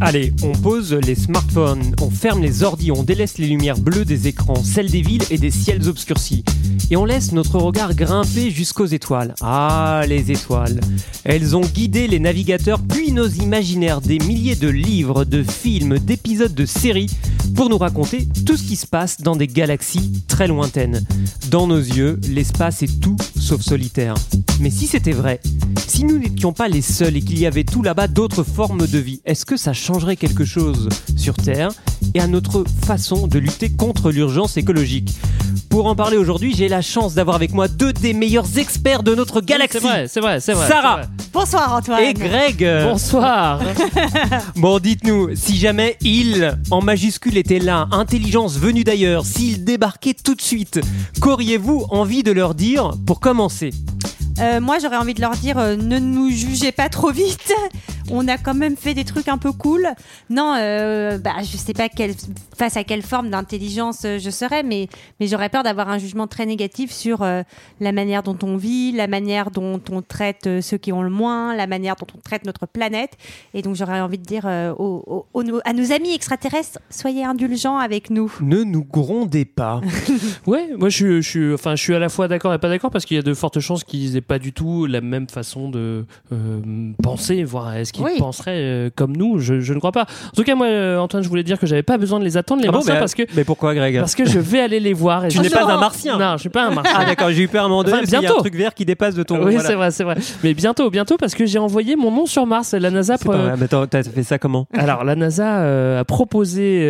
Allez, on pose les smartphones, on ferme les ordis, on délaisse les lumières bleues des écrans, celles des villes et des ciels obscurcis. Et on laisse notre regard grimper jusqu'aux étoiles. Ah, les étoiles. Elles ont guidé les navigateurs puis nos imaginaires des milliers de livres, de films, d'épisodes de séries pour nous raconter tout ce qui se passe dans des galaxies très lointaines. Dans nos yeux, l'espace est tout sauf solitaire. Mais si c'était vrai, si nous n'étions pas les seuls et qu'il y avait tout là-bas d'autres formes de vie, est-ce que ça changerait quelque chose sur Terre? Et à notre façon de lutter contre l'urgence écologique Pour en parler aujourd'hui, j'ai la chance d'avoir avec moi deux des meilleurs experts de notre galaxie. C'est vrai, c'est vrai, c'est vrai. Sarah vrai. Bonsoir Antoine. et Greg. Bonsoir. Bon, dites-nous, si jamais il, en majuscule, était là, intelligence venue d'ailleurs, s'il débarquait tout de suite, qu'auriez-vous envie de leur dire pour commencer? Euh, moi j'aurais envie de leur dire euh, ne nous jugez pas trop vite. On a quand même fait des trucs un peu cool. Non, euh, bah, je sais pas quelle, face à quelle forme d'intelligence euh, je serais, mais, mais j'aurais peur d'avoir un jugement très négatif sur euh, la manière dont on vit, la manière dont on traite euh, ceux qui ont le moins, la manière dont on traite notre planète. Et donc j'aurais envie de dire euh, aux- aux- aux- à nos amis extraterrestres, soyez indulgents avec nous. Ne nous grondez pas. Ouais, moi je, suis- je, suis, enfin, je suis à la fois d'accord et pas d'accord parce qu'il y a de fortes chances qu'ils aient pas du tout la même façon de euh, penser, voire est-ce qu'ils Oui. penseraient euh, comme nous je, je ne crois pas. En tout cas, moi, euh, Antoine, je voulais dire que j'avais pas besoin de les attendre, les Ah bon, martiens, mais, parce que mais pourquoi, Greg parce que je vais aller les voir. Et Tu je- n'es pas un martien Non, je suis pas un martien. Ah d'accord, j'ai eu peur à un moment donné Enfin, qu'il y a un truc vert qui dépasse de ton... oui, voilà. c'est vrai, c'est vrai. Mais bientôt, bientôt, parce que j'ai envoyé mon nom sur Mars. La NASA. Pas vrai. Mais attends, t'as fait ça comment? Alors, la NASA euh, a proposé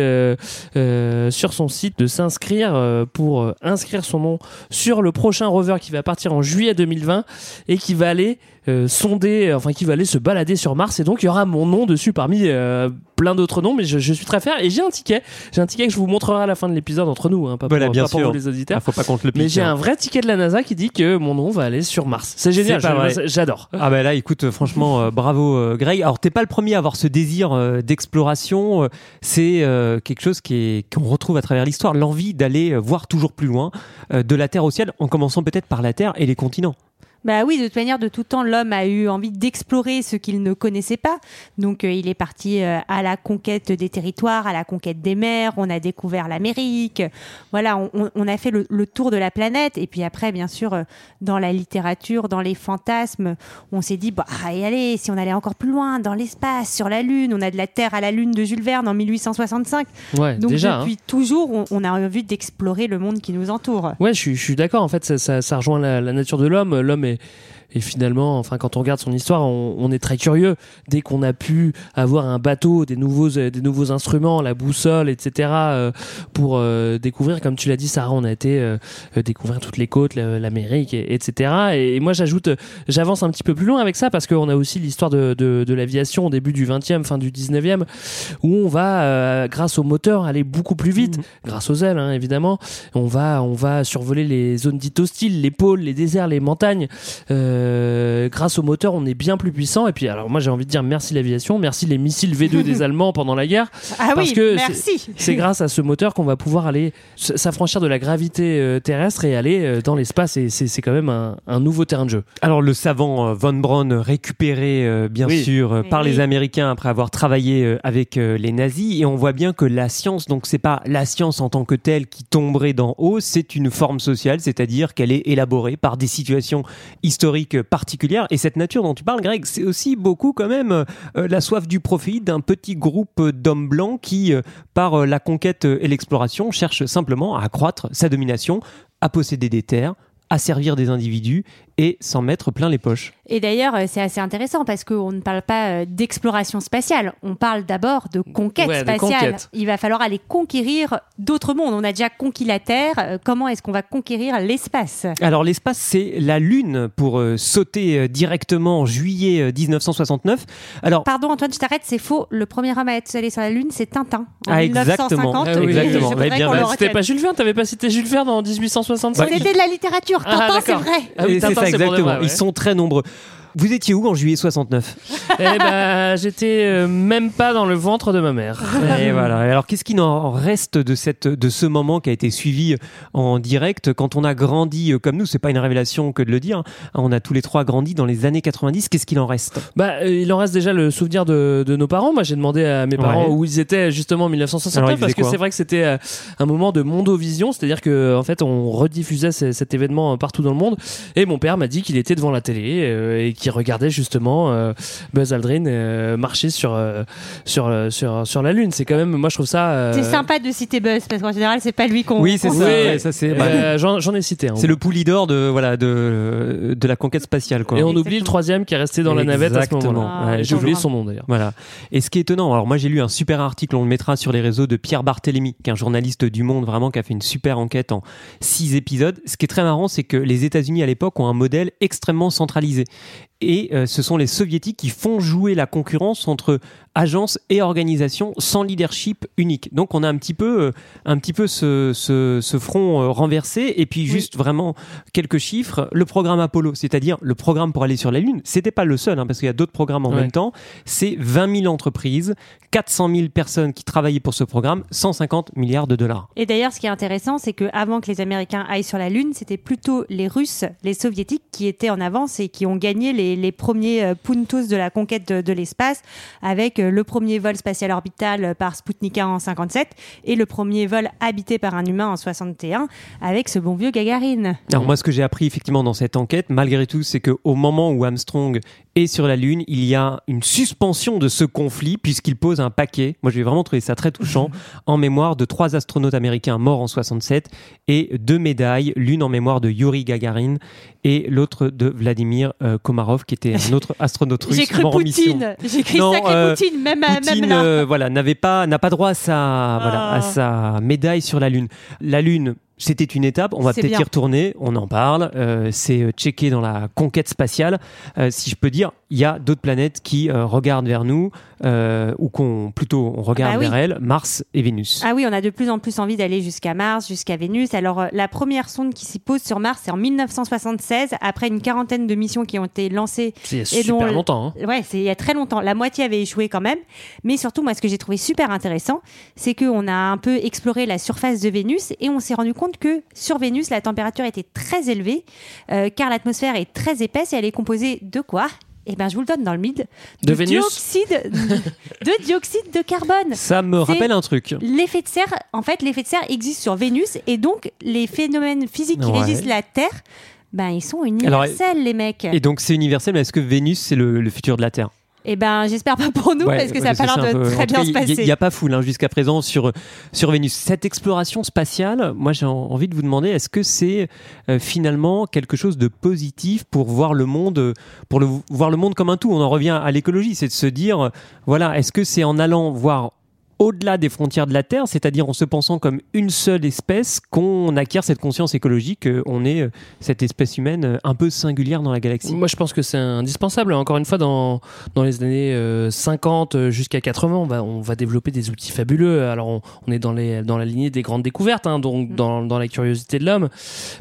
sur son site de s'inscrire pour inscrire son nom sur le prochain rover qui va partir en juillet 2020 et qui va aller euh, sonder, enfin qui va aller se balader sur Mars. Et donc, il y aura mon nom dessus parmi euh, plein d'autres noms, mais je, je suis très fier. Et j'ai un ticket. J'ai un ticket que je vous montrerai à la fin de l'épisode entre nous, hein, pas, pour, Voilà, bien pas pour sûr. vous les auditeurs. Ah, Faut pas qu'on te le pique. Mais j'ai hein. un vrai ticket de la NASA qui dit que mon nom va aller sur Mars. C'est génial, j'adore. Ah bah là, écoute, euh, franchement, euh, bravo euh, Greg. Alors t'es pas le premier à avoir ce désir d'exploration. c'est euh, quelque chose qui est qu'on retrouve à travers l'histoire, l'envie d'aller voir toujours plus loin euh, de la Terre au ciel, en commençant peut-être par la Terre et les continents. Bah oui, de toute manière, de tout temps, l'homme a eu envie d'explorer ce qu'il ne connaissait pas. Donc, euh, il est parti euh, à la conquête des territoires, à la conquête des mers. On a découvert l'Amérique. Voilà, on, a fait le, le tour de la planète. Et puis après, bien sûr, euh, dans la littérature, dans les fantasmes, on s'est dit, bah, et allez, si on allait encore plus loin, dans l'espace, sur la Lune, on a de la Terre à la Lune de Jules Verne en 1865. Ouais, Donc, déjà. hein. depuis toujours, on, on a envie d'explorer le monde qui nous entoure. Ouais, je suis, je suis d'accord. En fait, ça, ça, ça rejoint la, la nature de l'homme. L'homme est, et finalement, enfin, quand on regarde son histoire, on, on est très curieux. Dès qu'on a pu avoir un bateau, des nouveaux, euh, des nouveaux instruments, la boussole, etc., euh, pour euh, découvrir, comme tu l'as dit, Sarah, on a été euh, découvrir toutes les côtes, la- l'Amérique, et- etc. Et, et moi, j'ajoute, j'avance un petit peu plus loin avec ça parce qu'on a aussi l'histoire de, de, de l'aviation au début du 20e, fin du 19e, où on va, grâce au moteur, aller beaucoup plus vite, grâce aux ailes, hein, évidemment. On va, on va survoler les zones dites hostiles, les pôles, les déserts, les montagnes. Euh, grâce au moteur, on est bien plus puissant. Et puis, alors moi, j'ai envie de dire merci l'aviation, merci les missiles V2 des Allemands pendant la guerre. Ah Parce oui, que merci. C'est grâce à ce moteur qu'on va pouvoir aller s'affranchir de la gravité euh, terrestre et aller euh, dans l'espace. Et c'est c'est quand même un, un nouveau terrain de jeu. Alors le savant euh, von Braun récupéré euh, bien Oui. sûr euh, par Oui. les Américains après avoir travaillé euh, avec euh, les nazis et on voit bien que la science donc c'est pas la science en tant que telle qui tomberait d'en haut, c'est une forme sociale, c'est-à-dire qu'elle est élaborée par des situations historiques particulières et cette nature dont tu parles Greg, c'est aussi beaucoup quand même euh, la soif du profit d'un petit groupe d'hommes blancs qui euh, par euh, la conquête et l'exploration cherche simplement à accroître sa domination, à posséder des terres asservir des individus et s'en mettre plein les poches. Et d'ailleurs, euh, c'est assez intéressant parce qu'on ne parle pas euh, d'exploration spatiale, on parle d'abord de conquête Ouais, de spatiale. conquête. Il va falloir aller conquérir d'autres mondes. On a déjà conquis la Terre, euh, comment est-ce qu'on va conquérir l'espace? Alors l'espace, c'est la Lune pour euh, sauter euh, directement en juillet euh, 1969. Alors Pardon Antoine, je t'arrête, c'est faux. Le premier homme à être allé sur la Lune, c'est Tintin. En Ah, exactement. 1950. Ah oui, exactement. Le Bah, C'était pas Jules Verne, t'avais pas cité Jules Verne en 1865 C'était de la littérature. Ah, Tintin, c'est vrai. Ah oui, Tintin, exactement. vrai, ouais. Ils sont très nombreux. Vous étiez où en juillet 69 Eh ben, j'étais euh, même pas dans le ventre de ma mère. Et voilà. Alors, qu'est-ce qu'il en reste de cette, de ce moment qui a été suivi en direct? Quand on a grandi euh, comme nous C'est pas une révélation que de le dire. hein. On a tous les trois grandi dans les années 90. Qu'est-ce qu'il en reste? Bah, euh, il en reste déjà le souvenir de, de nos parents. Moi, j'ai demandé à mes parents Ouais. où ils étaient justement en Alors, 1969 ils parce que c'est vrai que c'était euh, un moment de mondovision, c'est-à-dire que en fait, on rediffusait ce- cet événement euh, partout dans le monde. Et mon père m'a dit qu'il était devant la télé euh, et qu'il regardait justement euh, Buzz Aldrin euh, marcher sur euh, sur sur sur la lune. C'est quand même, moi, je trouve ça. euh, C'est sympa de citer Buzz parce qu'en général, c'est pas lui qu'on. Oui, c'est ça. Oui. ouais, ça c'est. bah, euh, J'en ai cité. c'est le poulidor de voilà de de la conquête spatiale quoi. Et on oublie le troisième qui est resté dans la navette à ce moment-là. Ah, Ouais, J'ai oublié son nom d'ailleurs. Voilà. Et ce qui est étonnant, alors moi j'ai lu un super article, on le mettra sur les réseaux de Pierre Barthélémy, qui est un journaliste du Monde vraiment qui a fait une super enquête en six épisodes. Ce qui est très marrant, c'est que les États-Unis à l'époque ont un modèle extrêmement centralisé. Et euh, ce sont les soviétiques qui font jouer la concurrence entre agences et organisations sans leadership unique. Donc on a un petit peu, euh, un petit peu ce, ce, ce front euh, renversé. Et puis juste vraiment quelques chiffres. Le programme Apollo, c'est-à-dire le programme pour aller sur la Lune, c'était pas le seul, hein, parce qu'il y a d'autres programmes en Ouais. même temps. C'est 20 000 entreprises, 400 000 personnes qui travaillaient pour ce programme, 150 milliards de dollars. Et d'ailleurs, ce qui est intéressant, c'est que avant que les Américains aillent sur la Lune, c'était plutôt les Russes, les Soviétiques qui étaient en avance et qui ont gagné les, les premiers euh, puntos de la conquête de, de l'espace, avec le premier vol spatial orbital par Sputnik 1 en 57 et le premier vol habité par un humain en 61 avec ce bon vieux Gagarine. Alors moi, ce que j'ai appris effectivement dans cette enquête, malgré tout, c'est qu'au moment où Armstrong est sur la Lune, il y a une suspension de ce conflit puisqu'il pose un paquet. Moi, j'ai vraiment trouvé ça très touchant en mémoire de trois astronautes américains morts en 67 et deux médailles, l'une en mémoire de Yuri Gagarin et l'autre de Vladimir euh, Komarov, qui était un autre astronaute russe J'ai cru mort. Poutine, j'ai cru Non, sacré euh, Poutine, même, Poutine, même là. euh, voilà, n'avait pas, n'a pas droit à sa, voilà, Ah. à sa médaille sur la Lune. La Lune, c'était une étape. On va peut-être y retourner. On en parle. Euh, c'est euh, checké dans la conquête spatiale. Euh, si je peux dire, il y a d'autres planètes qui euh, regardent vers nous, euh, ou qu'on plutôt on regarde Ah bah oui. vers elles. Mars et Vénus. Ah oui, on a de plus en plus envie d'aller jusqu'à Mars, jusqu'à Vénus. Alors, euh, la première sonde qui s'y pose sur Mars, c'est en 1976, après une quarantaine de missions qui ont été lancées. C'est il y a Et super dont- longtemps. hein. Ouais, c'est il y a très longtemps. La moitié avait échoué quand même. Mais surtout, moi, ce que j'ai trouvé super intéressant, c'est qu'on a un peu exploré la surface de Vénus et on s'est rendu compte que sur Vénus, la température était très élevée, euh, car l'atmosphère est très épaisse et elle est composée de quoi? Eh ben, je vous le donne dans le mid. De Vénus dioxyde, de dioxyde de carbone. Ça me rappelle un truc. L'effet de serre, en fait, l'effet de serre existe sur Vénus et donc les phénomènes physiques qui Ouais. régissent la Terre, ben ils sont universels, les mecs. Et donc c'est universel, mais est-ce que Vénus c'est le, le futur de la Terre? Et ben j'espère pas pour nous Ouais, parce que ça a pas l'air de peu- très bien se a- passer. Il n'y a pas foule hein, jusqu'à présent sur, sur Vénus. Cette exploration spatiale, moi j'ai en- envie de vous demander, est-ce que c'est euh, finalement quelque chose de positif pour voir le monde, pour le, voir le monde comme un tout? On en revient à l'écologie, c'est de se dire, voilà, est-ce que c'est en allant voir au-delà des frontières de la Terre, c'est-à-dire en se pensant comme une seule espèce, qu'on acquiert cette conscience écologique, euh, on est euh, cette espèce humaine euh, un peu singulière dans la galaxie. Moi, je pense que c'est indispensable. Encore une fois, dans, dans les années euh, 50 jusqu'à 80, on va, on va développer des outils fabuleux. Alors, on, on est dans, les, dans la lignée des grandes découvertes, hein, donc dans, dans la curiosité de l'homme.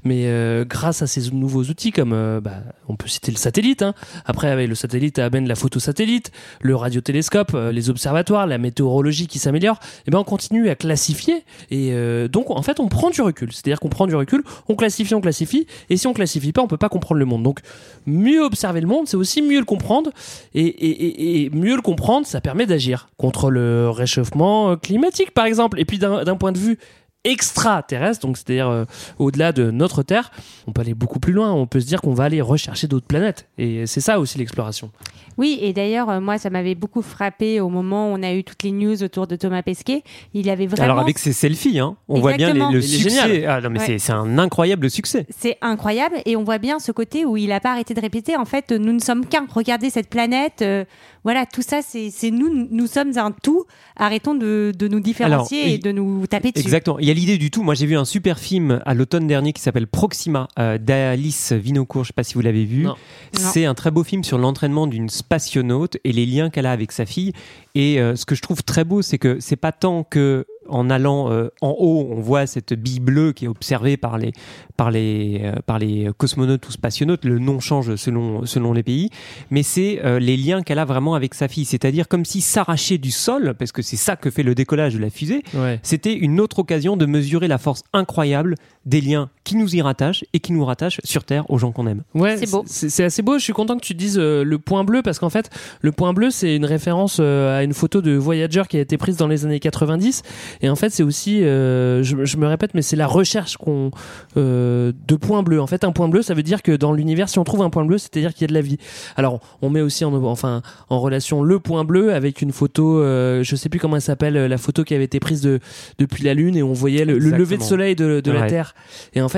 Mais euh, grâce à ces nouveaux outils, comme euh, bah, on peut citer le satellite. hein. Après, avec le satellite amène la photosatellite, le radiotélescope, les observatoires, la météorologie qui s'améliore. Et ben, on continue à classifier. Et euh, donc, en fait, on prend du recul. C'est-à-dire qu'on prend du recul, on classifie, on classifie. Et si on classifie pas, on peut pas comprendre le monde. Donc, mieux observer le monde, c'est aussi mieux le comprendre. Et, mieux le comprendre, ça permet d'agir contre le réchauffement euh, climatique, par exemple. Et puis d'un point de vue extraterrestres, donc c'est-à-dire euh, au-delà de notre Terre, on peut aller beaucoup plus loin. On peut se dire qu'on va aller rechercher d'autres planètes. Et c'est ça aussi l'exploration. Oui, et d'ailleurs, euh, moi, ça m'avait beaucoup frappé au moment où on a eu toutes les news autour de Thomas Pesquet. Il avait vraiment. Alors avec ses selfies, hein, on voit bien les- le succès. Ah, non, mais Ouais. c'est- un incroyable succès. C'est incroyable et on voit bien ce côté où il n'a pas arrêté de répéter en fait nous ne sommes qu'un regardez cette planète euh, voilà tout ça c'est nous nous sommes un tout arrêtons de, de nous différencier Alors, et de nous taper dessus Exactement. Il y a l'idée du tout. Moi, j'ai vu un super film à l'automne dernier qui s'appelle Proxima euh, d'Alice Vinocourt. Je sais pas si vous l'avez vu. C'est un très beau film sur l'entraînement d'une spationaute et les liens qu'elle a avec sa fille. Et euh, ce que je trouve très beau, c'est que c'est pas tant que en allant euh, en haut, on voit cette bille bleue qui est observée par les par les euh, par les cosmonautes ou spationautes. Le nom change selon selon les pays, mais c'est euh, les liens qu'elle a vraiment avec sa fille. C'est-à-dire comme si s'arracher du sol, parce que c'est ça que fait le décollage de la fusée. Ouais. C'était une autre occasion de mesurer la force incroyable des liens qui nous y rattachent et qui nous rattachent sur Terre aux gens qu'on aime. Ouais, C'est beau. C'est assez beau. Je suis content que tu dises euh, le point bleu parce qu'en fait, le point bleu, c'est une référence euh, à une photo de Voyager qui a été prise dans les années 90. Et en fait, c'est aussi, euh, je, je me répète, mais c'est la recherche qu'on euh, de points bleus. En fait, un point bleu, ça veut dire que dans l'univers, si on trouve un point bleu, c'est-à-dire qu'il y a de la vie. Alors, on met aussi en, enfin, en relation le point bleu avec une photo, euh, je sais plus comment elle s'appelle, la photo qui avait été prise de, depuis la Lune et on voyait le, lever de soleil de, de la. Terre. Et en fait,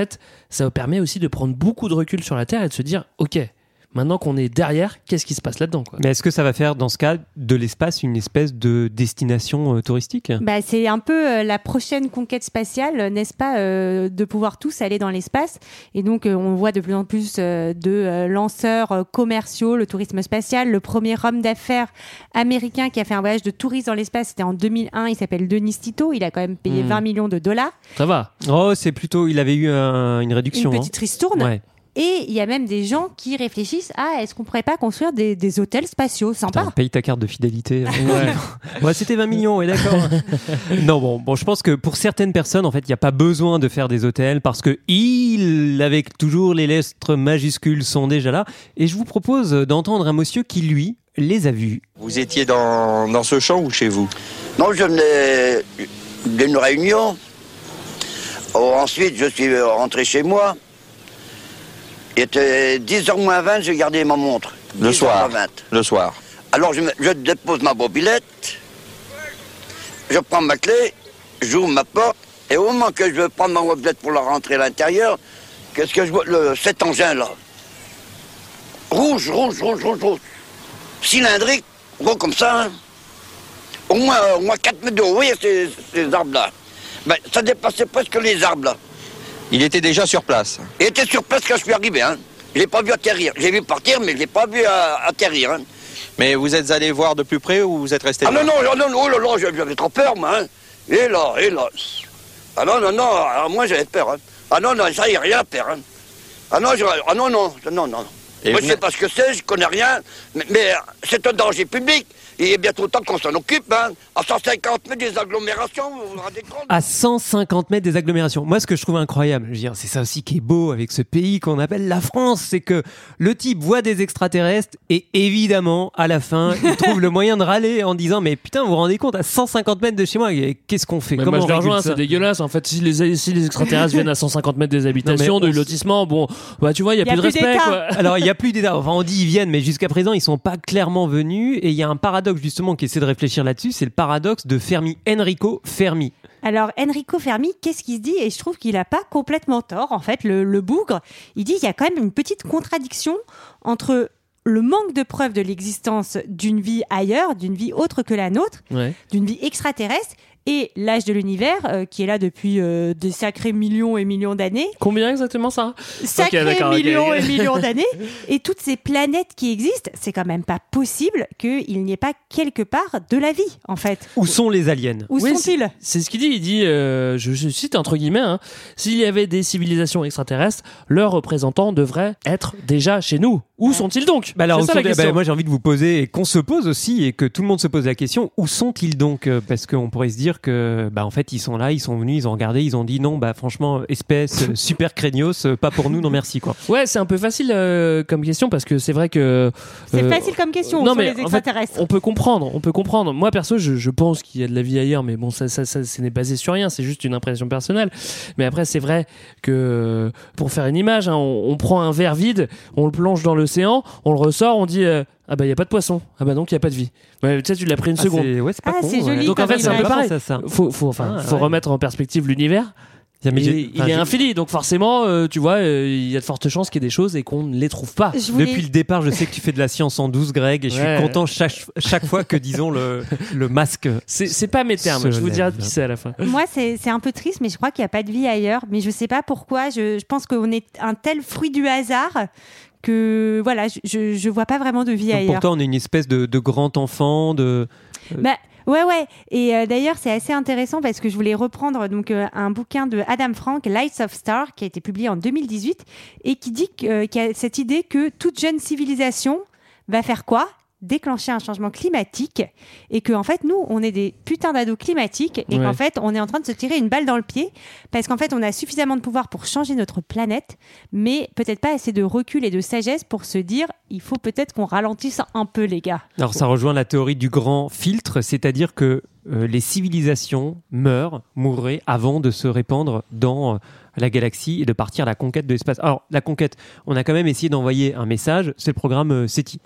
ça permet aussi de prendre beaucoup de recul sur la Terre et de se dire, ok, maintenant qu'on est derrière, qu'est-ce qui se passe là-dedans quoi? Mais est-ce que ça va faire, dans ce cas, de l'espace une espèce de destination euh, touristique? Bah, c'est un peu euh, la prochaine conquête spatiale, euh, n'est-ce pas, euh, de pouvoir tous aller dans l'espace. Et donc, euh, on voit de plus en plus euh, de euh, lanceurs euh, commerciaux, le tourisme spatial. Le premier homme d'affaires américain qui a fait un voyage de tourisme dans l'espace, c'était en 2001. Il s'appelle Denis Tito. Il a quand même payé Hmm. 20 millions de dollars. Ça va. Oh, c'est plutôt, il avait eu un- une réduction. Une hein. petite ristourne. Ouais. Et il y a même des gens qui réfléchissent à est-ce qu'on pourrait pas construire des, des hôtels spatiaux Putain, Sympa. paye ta carte de fidélité. ouais, c'était 20 millions, ouais, d'accord. non, bon, bon, je pense que pour certaines personnes, en fait, il n'y a pas besoin de faire des hôtels parce que ils, avec toujours les lettres majuscules, sont déjà là. Et je vous propose d'entendre un monsieur qui, lui, les a vus. Vous étiez dans, dans ce champ ou chez vous? Non, je venais d'une réunion. Oh, ensuite, je suis rentré chez moi. Il était 10h moins 20, j'ai gardé ma montre. Le 10h soir. moins 20. Le soir. Alors, je, me- je dépose ma mobilette, je prends ma clé, j'ouvre ma porte, et au moment que je veux prendre ma mobilette pour la rentrer à l'intérieur, qu'est-ce que je vois? Le, Cet engin-là. Rouge, rouge, rouge, rouge, rouge. Cylindrique, gros comme ça. hein. Au moins, au moins 4 mètres de haut, vous voyez ces, ces arbres-là. Ben, ça dépassait presque les arbres, là. Il était déjà sur place. Il était sur place quand je suis arrivé, hein. Je l'ai pas vu atterrir. J'ai vu partir, mais je l'ai pas vu euh, atterrir, hein. Mais vous êtes allé voir de plus près ou vous êtes resté Ah non, non, non, non, oh là là, j'avais trop peur, moi. Hein. Et là, et là. Ah non, non, non, alors moi j'avais peur. Hein. Ah non, non, ça y est, rien à faire. Hein. Ah non, je- ah non, non, non, non. Et moi je sais n'êtes- pas ce que c'est, je connais rien, mais, mais, euh, c'est un danger public. Il est bientôt temps qu'on s'en occupe, hein. À 150 mètres des agglomérations, vous vous rendez compte? À 150 mètres des agglomérations. Moi, ce que je trouve incroyable, je veux dire, c'est ça aussi qui est beau avec ce pays qu'on appelle la France, c'est que le type voit des extraterrestres et évidemment, à la fin, il trouve le moyen de râler en disant Mais putain, vous vous rendez compte, à 150 mètres de chez moi, qu'est-ce qu'on fait? Mais Comment moi, je on c'est dégueulasse. En fait, si les, si les extraterrestres viennent à 150 mètres des habitations, on- lotissement, bon, bah tu vois, il y a, plus de respect. Quoi. Alors, il n'y a plus d'état. Enfin, on dit ils viennent, mais jusqu'à présent, ils sont pas clairement venus. Et il y a un paradoxe, justement, qui essaie de réfléchir là-dessus. C'est le paradoxe de Fermi, Enrico Fermi. Alors Enrico Fermi, qu'est-ce qu'il se dit? Et je trouve qu'il n'a pas complètement tort. En fait, le, le bougre, il dit qu'il y a quand même une petite contradiction entre le manque de preuves de l'existence d'une vie ailleurs, d'une vie autre que la nôtre, Ouais. d'une vie extraterrestre, et l'âge de l'univers, euh, qui est là depuis euh, des sacrés millions et millions d'années, Combien exactement ça? Sacrés millions et millions d'années, et toutes ces planètes qui existent, c'est quand même pas possible qu'il n'y ait pas quelque part de la vie, en fait. Où sont les aliens? Où Oui, sont-ils? C'est ce qu'il dit. Il dit, euh, je, je cite entre guillemets, hein, s'il y avait des civilisations extraterrestres, leurs représentants devraient être déjà chez nous. Où sont-ils donc? Bah alors, C'est ça la bah, question. moi j'ai envie de vous poser et qu'on se pose aussi et que tout le monde se pose la question où sont-ils donc? Euh, Parce qu'on pourrait se dire dire que, bah, en fait, ils sont là, ils sont venus, ils ont regardé, ils ont dit non, bah, franchement, espèce super craignos, euh, pas pour nous, non merci, quoi. Ouais, c'est un peu facile euh, comme question parce que c'est vrai que. C'est euh, facile comme question non, sur mais les en fait, extraterrestres. on peut comprendre, on peut comprendre. Moi perso, je, je pense qu'il y a de la vie ailleurs, mais bon, ça, ça, ça, ce n'est basé sur rien, c'est juste une impression personnelle. Mais après, c'est vrai que pour faire une image, hein, on, on prend un verre vide, on le plonge dans l'océan, on le ressort, on dit euh, ah bah il y a pas de poisson, ah bah donc il y a pas de vie. Ouais, tu sais, tu l'as pris une Ah, seconde. c'est- ouais, c'est pas Ah, con, c'est ouais. joli Donc, en fait, c'est un peu pareil. ça. Faut, faut, enfin, Ah, faut ouais. remettre en perspective l'univers. Il, j'ai- il enfin, est infini, donc forcément, euh, tu vois, euh, il y a de fortes chances qu'il y ait des choses et qu'on ne les trouve pas. Voulais- Depuis le départ, je sais que tu fais de la science en 12, Greg, et je Ouais. suis content chaque, chaque fois que, disons, le, le masque. C'est c'est pas mes termes, je vous dirai qui c'est à la fin. Moi, c'est c'est un peu triste, mais je crois qu'il n'y a pas de vie ailleurs. Mais je sais pas pourquoi. Je, je pense qu'on est un tel fruit du hasard que voilà, je, je, vois pas vraiment de vie Donc, ailleurs. pour toi, on est une espèce de, de grand enfant, de. Bah, ouais, ouais. Et euh, d'ailleurs, c'est assez intéressant parce que je voulais reprendre donc euh, un bouquin de Adam Frank, Lights of Star, qui a été publié en 2018 et qui dit euh, qu'il y a cette idée que toute jeune civilisation va faire quoi? Déclencher un changement climatique et que en fait nous on est des putains d'ados climatiques et Ouais. qu'en fait on est en train de se tirer une balle dans le pied parce qu'en fait on a suffisamment de pouvoir pour changer notre planète mais peut-être pas assez de recul et de sagesse pour se dire il faut peut-être qu'on ralentisse un peu les gars Alors, ça rejoint la théorie du grand filtre, c'est-à-dire que euh, les civilisations meurent, mourraient avant de se répandre dans euh, la galaxie et de partir à la conquête de l'espace. Alors, la conquête, on a quand même essayé d'envoyer un message, c'est le programme euh, SETI.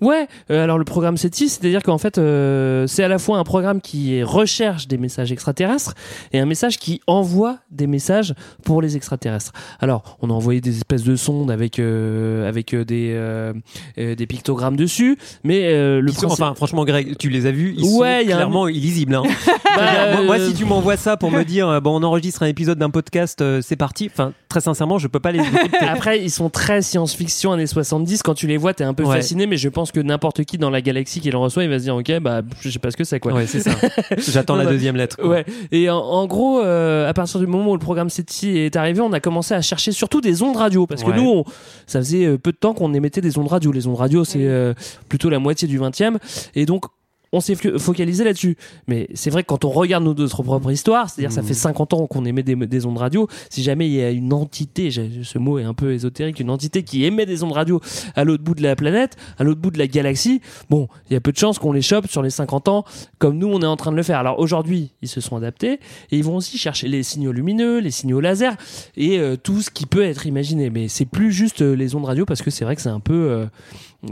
Ouais, euh, alors le programme SETI, c'est-à-dire qu'en fait, euh, c'est à la fois un programme qui recherche des messages extraterrestres et un message qui envoie des messages pour les extraterrestres. Alors, on a envoyé des espèces de sondes avec euh, avec des des pictogrammes dessus, mais le Ils sont- principe- enfin, franchement, Greg, tu les as vus, ils Ouais, sont a un- clairement illisibles. hein. Bah, moi, si tu m'envoies ça pour me dire, bon, on enregistre un épisode d'un podcast, c'est parti. Enfin, très sincèrement, je peux pas les écouter. Après, ils sont très science-fiction années 70. Quand tu les vois, t'es un peu Ouais. fasciné, mais je pense que n'importe qui dans la galaxie qui le reçoit, il va se dire, ok, bah, je sais pas ce que c'est, quoi. Ouais, c'est ça. J'attends la deuxième lettre. quoi. Ouais. Et en, en gros, euh, à partir du moment où le programme SETI est arrivé, on a commencé à chercher surtout des ondes radio. Parce que Ouais. nous, on- ça faisait euh, peu de temps qu'on émettait des ondes radio. Les ondes radio, c'est euh, plutôt la moitié du 20e. Et donc, on s'est fo- focalisé là-dessus. Mais c'est vrai que quand on regarde nos- notre propre histoire, c'est-à-dire ça Mhm. fait 50 ans qu'on émet des, des ondes radio, si jamais il y a une entité, ce mot est un peu ésotérique, une entité qui émet des ondes radio à l'autre bout de la planète, à l'autre bout de la galaxie, bon, il y a peu de chances qu'on les chope sur les 50 ans comme nous on est en train de le faire. Alors aujourd'hui, ils se sont adaptés et ils vont aussi chercher les signaux lumineux, les signaux laser et euh, tout ce qui peut être imaginé. Mais c'est plus juste euh, les ondes radio parce que c'est vrai que c'est un peu, euh,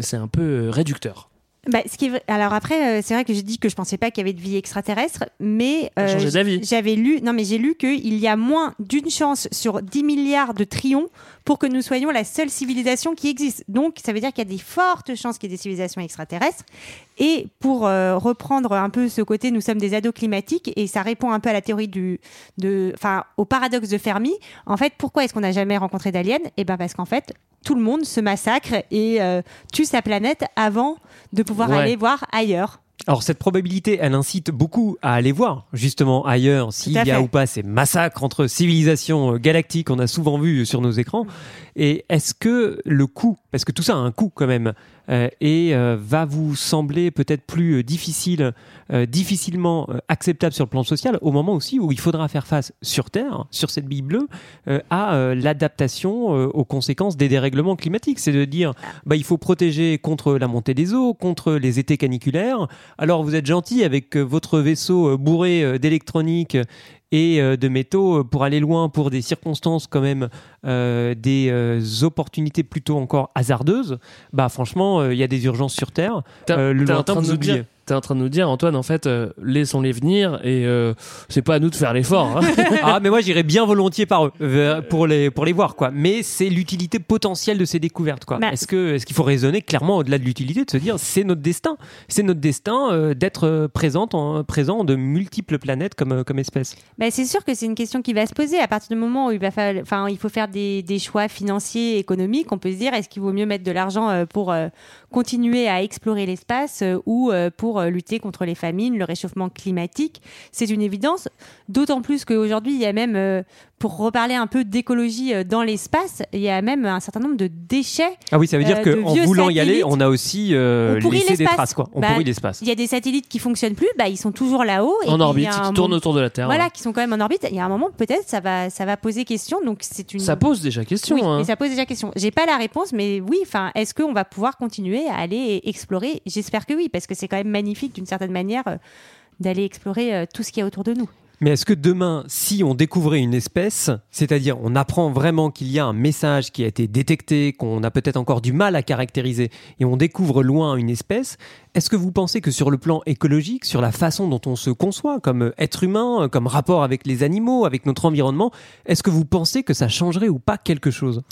c'est un peu euh, réducteur. Bah, ce qui est vrai- Alors après, euh, c'est vrai que j'ai dit que je pensais pas qu'il y avait de vie extraterrestre, mais euh, j'avais lu, non mais j'ai lu qu'il y a moins d'une chance sur 10 milliards de trillions pour que nous soyons la seule civilisation qui existe. Donc ça veut dire qu'il y a des fortes chances qu'il y ait des civilisations extraterrestres. Et pour euh, reprendre un peu ce côté, nous sommes des ados climatiques et ça répond un peu à la théorie du, de, enfin au paradoxe de Fermi. En fait, pourquoi est-ce qu'on n'a jamais rencontré d'aliens? Eh ben parce qu'en fait, tout le monde se massacre et euh, tue sa planète avant de pouvoir Ouais. aller voir ailleurs. Alors cette probabilité, elle incite beaucoup à aller voir justement ailleurs s'il y a ou pas ces massacres entre civilisations euh, galactiques qu'on a souvent vu sur nos écrans. Et est-ce que le coût, parce que tout ça a un coût quand même, et euh, va vous sembler peut-être plus euh, difficile, euh, difficilement euh, acceptable sur le plan social, au moment aussi où il faudra faire face sur Terre, sur cette bille bleue, euh, à euh, l'adaptation euh, aux conséquences des dérèglements climatiques. C'est de dire, bah, il faut protéger contre la montée des eaux, contre les étés caniculaires. Alors vous êtes gentil avec euh, votre vaisseau euh, bourré euh, d'électronique et euh, de métaux euh, pour aller loin pour des circonstances quand même euh, des euh, opportunités plutôt encore hasardeuses bah franchement euh, il y a des urgences sur terre. Le lointain vous dire, t'es en train de nous dire, Antoine, en fait, euh, laissons-les venir et euh, c'est pas à nous de faire l'effort. hein. ah mais moi j'irais bien volontiers par eux euh, pour les pour les voir quoi mais c'est l'utilité potentielle de ces découvertes quoi Bah, est-ce que est-ce qu'il faut raisonner clairement au-delà de l'utilité de se dire c'est notre destin? C'est notre destin euh, d'être euh, présente en présent de multiples planètes comme euh, comme espèce Ben, c'est sûr que c'est une question qui va se poser à partir du moment où il, va falloir- enfin, il faut faire des, des choix financiers, économiques. On peut se dire est-ce qu'il vaut mieux mettre de l'argent euh, pour euh, continuer à explorer l'espace euh, ou euh, pour pour euh, lutter contre les famines, le réchauffement climatique. C'est une évidence, d'autant plus qu'aujourd'hui, il y a même, euh, pour reparler un peu d'écologie euh, dans l'espace, il y a même un certain nombre de déchets. Ah oui, ça veut dire Euh, qu'en voulant y aller, on a aussi euh, On laissé des traces. Quoi. On Bah, pourrit l'espace. Il y a des satellites qui fonctionnent plus, bah, ils sont toujours là-haut. en puis, orbite, qui tournent autour de la Terre. Voilà, qui sont quand même en orbite. Il y a un moment, peut-être, ça va, ça va poser question. Donc, c'est une. Ça pose déjà question. Oui, hein. mais ça pose déjà question. J'ai pas la réponse, mais oui. Enfin, est-ce qu'on va pouvoir continuer à aller explorer? J'espère que oui, parce que c'est quand même magnifique d'une certaine manière euh, d'aller explorer euh, tout ce qu'il y a autour de nous. Mais est-ce que demain, si on découvrait une espèce, c'est-à-dire on apprend vraiment qu'il y a un message qui a été détecté, qu'on a peut-être encore du mal à caractériser, et on découvre loin une espèce, est-ce que vous pensez que sur le plan écologique, sur la façon dont on se conçoit comme être humain, comme rapport avec les animaux, avec notre environnement, est-ce que vous pensez que ça changerait ou pas quelque chose?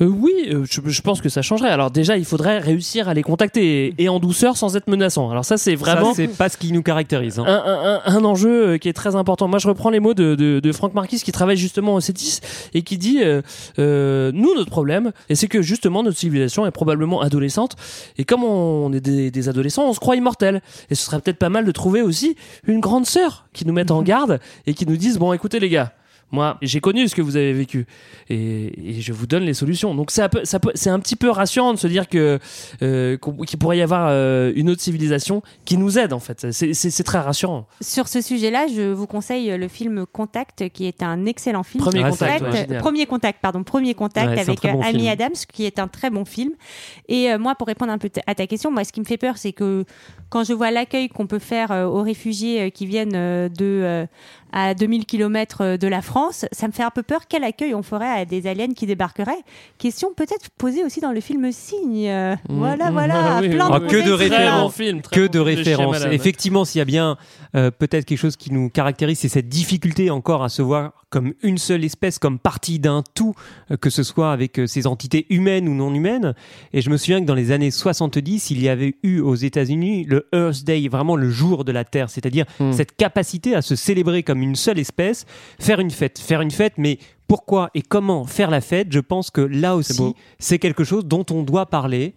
Euh, oui, euh, je, je pense que ça changerait. Alors déjà, il faudrait réussir à les contacter et, et en douceur sans être menaçant. Alors ça, c'est vraiment Ça, c'est pas ce qui nous caractérise. hein. un, un- un- un enjeu euh, qui est très important. Moi, je reprends les mots de, de, de Franck Marquis qui travaille justement au CETIS et qui dit euh, euh, nous notre problème, et c'est que justement notre civilisation est probablement adolescente et comme on est des, des adolescents, on se croit immortel. Et ce serait peut-être pas mal de trouver aussi une grande sœur qui nous mette en garde et qui nous dise bon, écoutez les gars. Moi, j'ai connu ce que vous avez vécu et, et je vous donne les solutions. Donc c'est un peu, ça peut- c'est un petit peu rassurant de se dire que euh, qu'il pourrait y avoir euh, une autre civilisation qui nous aide en fait. C'est- C'est c'est très rassurant. Sur ce sujet-là, je vous conseille le film Contact, qui est un excellent film. Premier contact, ouais, génial. premier contact, pardon, premier contact Ouais, avec bon euh, Amy film. Adams, qui est un très bon film. Et euh, moi, pour répondre un peu t- à ta question, moi, ce qui me fait peur, c'est que quand je vois l'accueil qu'on peut faire aux réfugiés qui viennent de à 2000 km de la France, ça me fait un peu peur. Quel accueil on ferait à des aliens qui débarqueraient Question peut-être posée aussi dans le film Signe. Euh, Voilà, Mmh, voilà, oui, plein oui, de oui. Que de références. film, que bon de références. Effectivement, s'il y a bien euh, peut-être quelque chose qui nous caractérise, c'est cette difficulté encore à se voir comme une seule espèce, comme partie d'un tout, euh, que ce soit avec euh, ces entités humaines ou non humaines. Et je me souviens que dans les années 70, il y avait eu aux États-Unis le Earth Day, vraiment le jour de la Terre, c'est-à-dire Hmm. cette capacité à se célébrer comme une seule espèce, faire une fête, faire une fête, mais pourquoi et comment faire la fête Je pense que là aussi, c'est quelque chose dont on doit parler.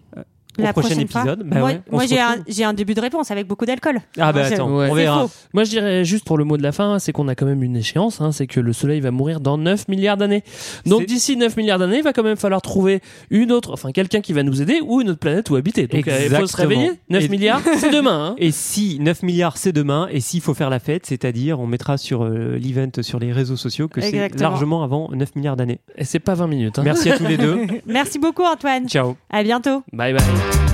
Au La prochain prochaine fois. épisode. Bah moi, ouais, j'ai un, retrouve. j'ai un début de réponse avec beaucoup d'alcool. Ah bah attends, Ouais. on verra. Moi, je dirais juste pour le mot de la fin, c'est qu'on a quand même une échéance, hein, c'est que le Soleil va mourir dans 9 milliards d'années. Donc C'est- d'ici 9 milliards d'années, il va quand même falloir trouver une autre, enfin quelqu'un qui va nous aider ou une autre planète où habiter. Donc euh, il faut se Exactement. réveiller. 9 Et- milliards, c'est demain. hein. Et si 9 milliards c'est demain, et s'il faut faire la fête, c'est-à-dire on mettra sur euh, l'event sur les réseaux sociaux que c'est largement avant 9 milliards d'années. Et c'est pas 20 minutes. hein. Merci à tous les deux. Merci beaucoup Antoine. Ciao. À bientôt. Bye bye.